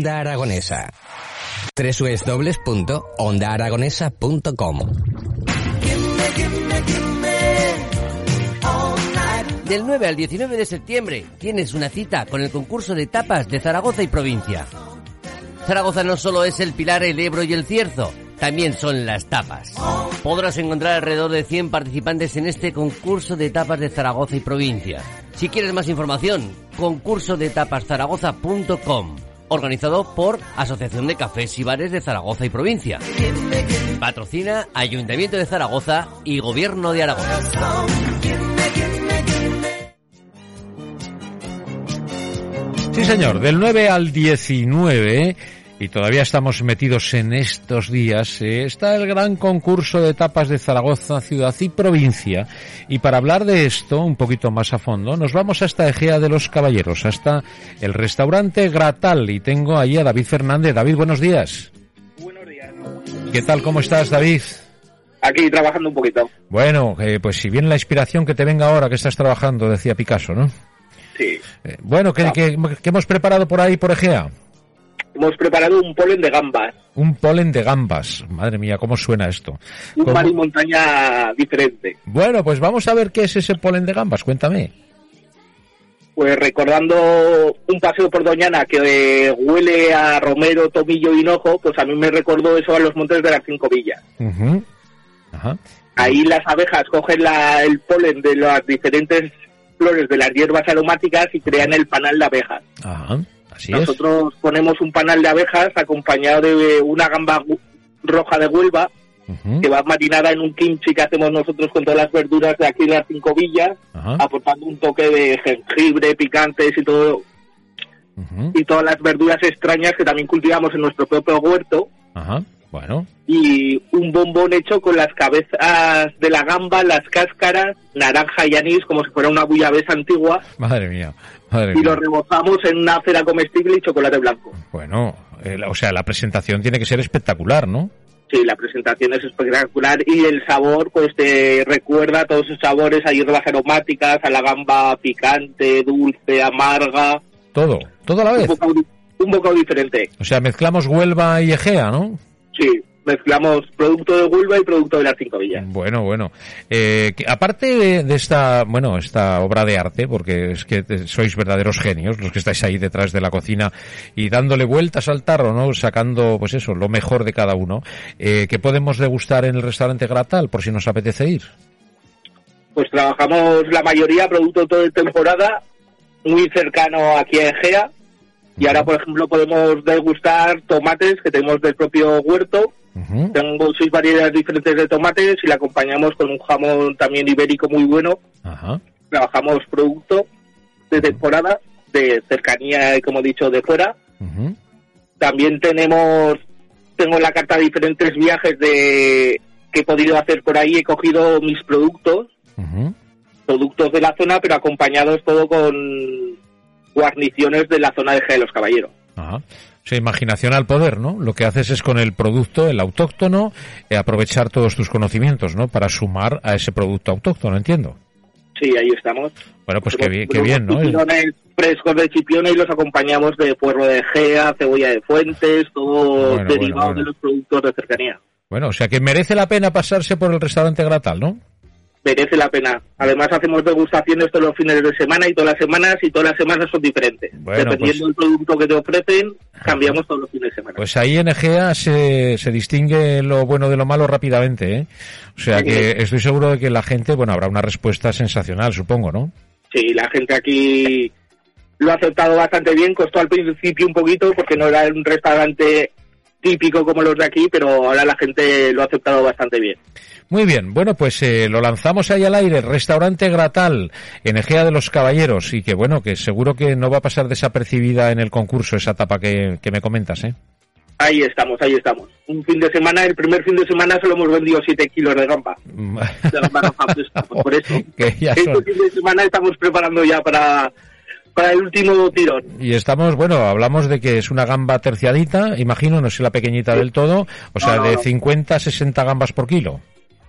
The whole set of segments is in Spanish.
Onda Aragonesa. www.ondaaragonesa.com Del 9 al 19 de septiembre tienes una cita con el concurso de tapas de Zaragoza y provincia. Zaragoza no solo es el Pilar, el Ebro y el Cierzo, también son las tapas. Podrás encontrar alrededor de 100 participantes en este concurso de tapas de Zaragoza y provincia. Si quieres más información, concurso de tapaszaragoza.com, organizado por Asociación de Cafés y Bares de Zaragoza y provincia. Patrocina Ayuntamiento de Zaragoza y Gobierno de Aragón. Sí, señor, del 9 al 19, y todavía estamos metidos en estos días, eh, está el gran concurso de tapas de Zaragoza, ciudad y provincia. Y para hablar de esto un poquito más a fondo, nos vamos hasta Egea de los Caballeros, hasta el restaurante Gratal. Y tengo ahí a David Fernández. David, buenos días. Buenos días. ¿Qué tal? ¿Cómo estás, David? Aquí trabajando un poquito. Bueno, eh, pues si viene la inspiración que te venga ahora que estás trabajando, decía Picasso, ¿no? Sí. Eh, bueno, ¿qué, qué- qué hemos preparado por ahí, por Egea? Hemos preparado un polen de gambas. Un polen de gambas. Madre mía, ¿cómo suena esto? Un ¿Cómo? mar y montaña diferente. Bueno, pues vamos a ver qué es ese polen de gambas. Cuéntame. Pues recordando un paseo por Doñana que huele a romero, tomillo y hinojo, pues a mí me recordó eso a los montes de las cinco villas. Ujú. Ajá. Ahí las abejas cogen la- el polen de las diferentes flores de las hierbas aromáticas y crean el panal de abejas. Ajá. Así es. Nosotros ponemos un panal de abejas acompañado de una gamba roja de Huelva que va marinada en un kimchi que hacemos nosotros con todas las verduras de aquí de las cinco villas, aportando un toque de jengibre, picantes y todo. Y todas las verduras extrañas que también cultivamos en nuestro propio huerto. Ajá. Bueno. y un bombón hecho con las cabezas de la gamba, las cáscaras, naranja y anís como si fuera una buyabesa antigua Madre mía. Madre y mía. lo rebozamos en una cera comestible y chocolate blanco. Bueno, eh, o sea, la presentación tiene que ser espectacular, ¿no? Sí, la presentación es espectacular y el sabor pues te recuerda a todos esos sabores a hierbas aromáticas, a la gamba picante, dulce, amarga, Todo. Todo a la un vez. bocado, di- un bocado diferente. O sea, mezclamos Huelva y Egea, ¿no? Sí, mezclamos producto de Huelva y producto de las cinco villas. Bueno, bueno. Eh, que aparte de, de esta, bueno, esta obra de arte, porque es que sois verdaderos genios los que estáis ahí detrás de la cocina y dándole vueltas al tarro, ¿no? Sacando, pues eso, lo mejor de cada uno. Eh, ¿Qué podemos degustar en el restaurante Gratal, por si nos apetece ir? Pues trabajamos la mayoría producto todo de temporada, muy cercano aquí a Egea. Y ahora, por ejemplo, podemos degustar tomates que tenemos del propio huerto. Tengo seis variedades diferentes de tomates y la acompañamos con un jamón también ibérico muy bueno. Ajá. trabajamos producto de temporada, de cercanía y como he dicho, de fuera. También tenemos, tengo en la carta diferentes viajes de que he podido hacer por ahí. He cogido mis productos, productos de la zona, pero acompañados todo con guarniciones de la zona de G de los Caballeros. Ajá. O sea, imaginación al poder, ¿no? Lo que haces es con el producto, el autóctono, eh, aprovechar todos tus conocimientos, ¿no? Para sumar a ese producto autóctono, entiendo. Sí, ahí estamos. Bueno, pues qué bien, qué bien, ¿no? frescos de chipiona y los acompañamos de puerro de Gea, cebolla de fuentes, todo Bueno, derivado bueno, bueno. de los productos de cercanía. Bueno, o sea que merece la pena pasarse por el restaurante Gratal, ¿no? Merece la pena. Además hacemos degustaciones todos los fines de semana y todas las semanas y todas las semanas son diferentes. Bueno, Dependiendo del producto que te ofrecen, cambiamos todos los fines de semana. Pues ahí en Egea se, se distingue lo bueno de lo malo rápidamente, ¿eh? O sea que estoy seguro de que la gente, bueno, habrá una respuesta sensacional, supongo, ¿no? Sí, la gente aquí lo ha aceptado bastante bien. Costó al principio un poquito porque no era un restaurante típico como los de aquí, pero ahora la gente lo ha aceptado bastante bien. Muy bien, bueno, pues eh, lo lanzamos ahí al aire, restaurante Gratal, en Egea de los Caballeros, y que bueno, que seguro que no va a pasar desapercibida en el concurso esa etapa que, que me comentas, ¿eh? Ahí estamos, ahí estamos. Un fin de semana, el primer fin de semana solo hemos vendido 7 kilos de gamba. de gamba roja fresca, pues por eso. Que ya Este fin de semana estamos preparando ya para, para el último tirón. Y estamos, bueno, hablamos de que es una gamba terciadita, imagino, no es la pequeñita del todo, o sea, No, no, de no. 50 a 60 gambas por kilo.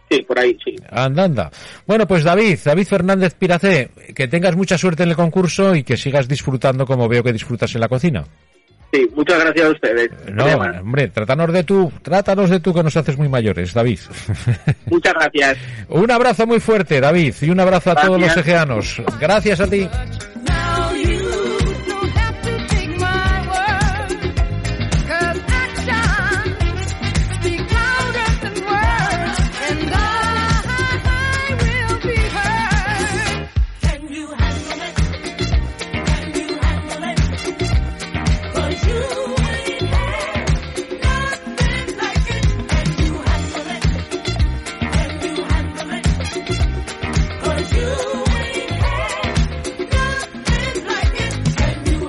Sí, por ahí, sí. Anda, anda. Bueno, pues David, David Fernández Piracé, que tengas mucha suerte en el concurso y que sigas disfrutando como veo que disfrutas en la cocina. Sí, muchas gracias a ustedes. No, hombre, trátanos de tú, trátanos de tú que nos haces muy mayores, David. Muchas gracias. un abrazo muy fuerte, David, y un abrazo a todos los egeanos. Gracias a ti.